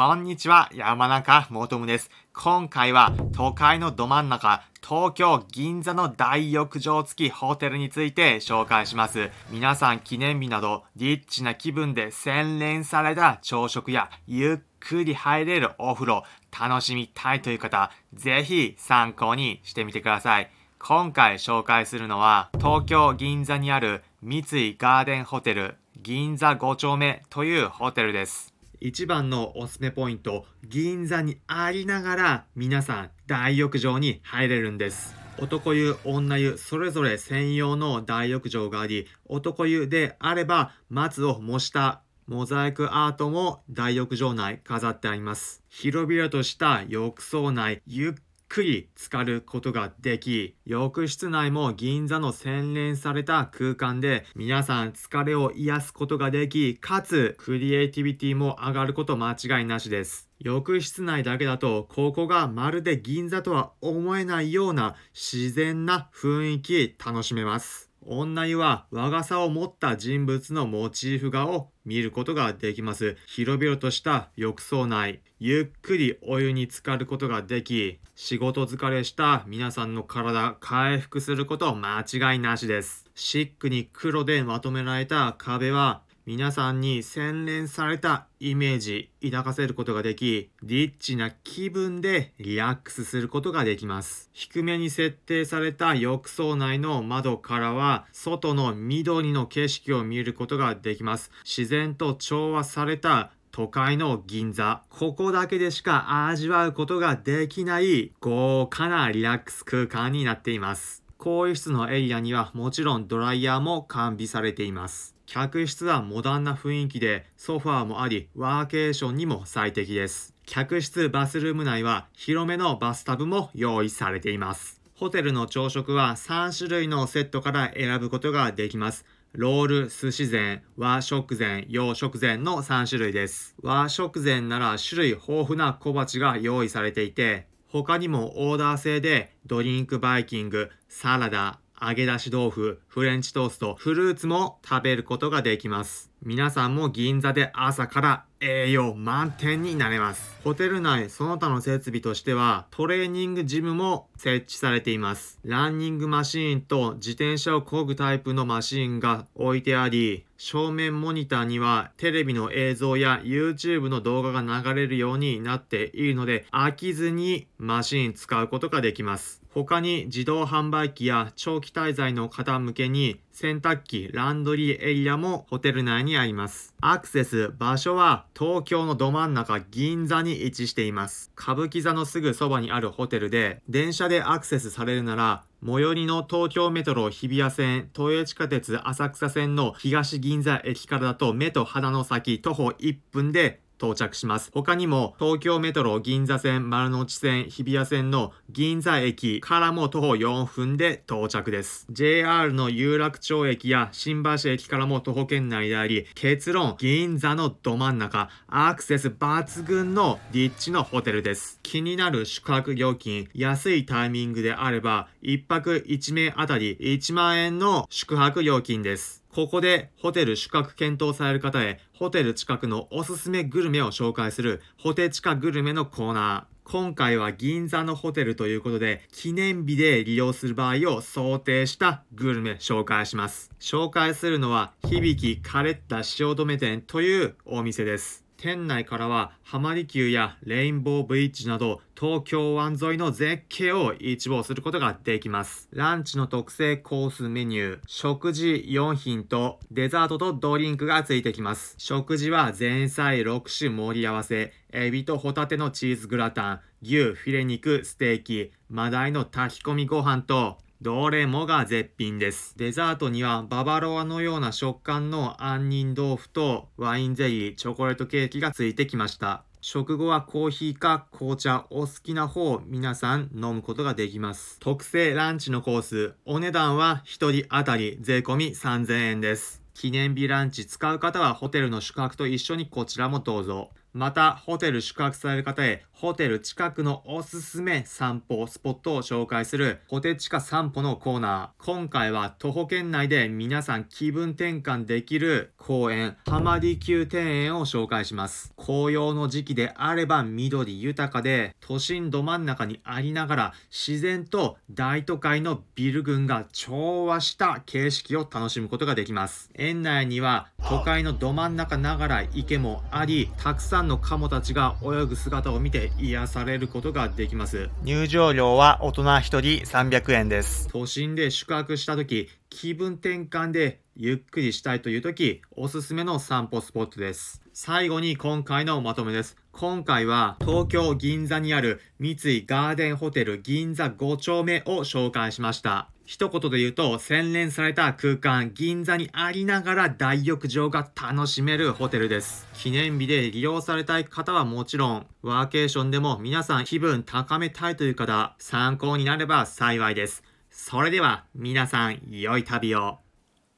こんにちは、山中もとむです。今回は都会のど真ん中、東京銀座の大浴場付きホテルについて紹介します。皆さん記念日などリッチな気分で洗練された朝食やゆっくり入れるお風呂楽しみたいという方、ぜひ参考にしてみてください。今回紹介するのは東京銀座にある三井ガーデンホテル銀座5丁目というホテルです。一番のおすすめポイント、銀座にありながら皆さん大浴場に入れるんです。男湯、女湯、それぞれ専用の大浴場があり、男湯であれば松を模したモザイクアートも大浴場内飾ってあります。広々とした浴槽内、ゆっくり浸かることができ、浴室内も銀座の洗練された空間で皆さん疲れを癒すことができ、かつクリエイティビティも上がること間違いなしです。浴室内だけだと、ここがまるで銀座とは思えないような自然な雰囲気楽しめます。女湯は和傘を持った人物のモチーフ画を見ることができます。広々とした浴槽内、ゆっくりお湯に浸かることができ、仕事疲れした皆さんの体回復すること間違いなしです。シックに黒でまとめられた壁は皆さんに洗練されたイメージ抱かせることができ、リッチな気分でリラックスすることができます。低めに設定された浴槽内の窓からは、外の緑の景色を見ることができます。自然と調和された都会の銀座。ここだけでしか味わうことができない豪華なリラックス空間になっています。更衣室のエリアにはもちろんドライヤーも完備されています。客室はモダンな雰囲気でソファーもありワーケーションにも最適です。客室バスルーム内は広めのバスタブも用意されています。ホテルの朝食は3種類のセットから選ぶことができます。ロール、寿司膳、和食膳、洋食膳の3種類です。和食膳なら種類豊富な小鉢が用意されていて、他にもオーダー制でドリンクバイキング、サラダ、揚げ出し豆腐、フレンチトースト、フルーツも食べることができます。皆さんも銀座で朝から栄養満点になれます。ホテル内その他の設備としてはトレーニングジムも設置されています。ランニングマシーンと自転車を漕ぐタイプのマシーンが置いてあり、正面モニターにはテレビの映像や YouTube の動画が流れるようになっているので飽きずにマシン使うことができます。他に自動販売機や長期滞在の方向けに洗濯機、ランドリーエリアもホテル内にあります。アクセス、場所は東京のど真ん中銀座に位置しています。歌舞伎座のすぐそばにあるホテルで、電車でアクセスされるなら、最寄りの東京メトロ日比谷線、都営地下鉄浅草線の東銀座駅からだと目と鼻の先徒歩1分で到着します。他にも東京メトロ銀座線、丸の内線、日比谷線の銀座駅からも徒歩4分で到着です。JR の有楽町駅や新橋駅からも徒歩圏内であり、結論、銀座のど真ん中、アクセス抜群の立地のホテルです。気になる宿泊料金、安いタイミングであれば、1泊1名あたり1万円の宿泊料金です。ここでホテル宿泊検討される方へホテル近くのおすすめグルメを紹介するホテチカグルメのコーナー。今回は銀座のホテルということで記念日で利用する場合を想定したグルメ紹介します。紹介するのは響きカレッタ汐留店というお店です。店内からは浜離宮やレインボーブリッジなど東京湾沿いの絶景を一望することができます。ランチの特製コースメニュー、食事4品とデザートとドリンクがついてきます。食事は前菜6種盛り合わせ、エビとホタテのチーズグラタン、牛フィレ肉ステーキ、マダイの炊き込みご飯とどれもが絶品です。デザートにはババロアのような食感の杏仁豆腐とワインゼリー、チョコレートケーキがついてきました。食後はコーヒーか紅茶お好きな方を皆さん飲むことができます。特製ランチのコース、お値段は1人当たり税込み3000円です。記念日ランチ使う方はホテルの宿泊と一緒にこちらもどうぞ。また、ホテル宿泊される方へ、ホテル近くのおすすめ散歩スポットを紹介する、ホテチカ散歩のコーナー。今回は徒歩圏内で皆さん気分転換できる公園、浜離宮庭園を紹介します。紅葉の時期であれば緑豊かで、都心ど真ん中にありながら、自然と大都会のビル群が調和した景色を楽しむことができます。園内には都会のど真ん中ながら池もあり、たくさんんのカモたちが泳ぐ姿を見て癒されることができます。入場料は大人1人300円です。都心で宿泊した時、気分転換でゆっくりしたいという時、おすすめの散歩スポットです。最後に今回のまとめです。今回は東京銀座にある三井ガーデンホテル銀座5丁目を紹介しました。一言で言うと洗練された空間銀座にありながら大浴場が楽しめるホテルです。記念日で利用されたい方はもちろん、ワーケーションでも皆さん気分高めたいという方、参考になれば幸いです。それでは皆さん良い旅を。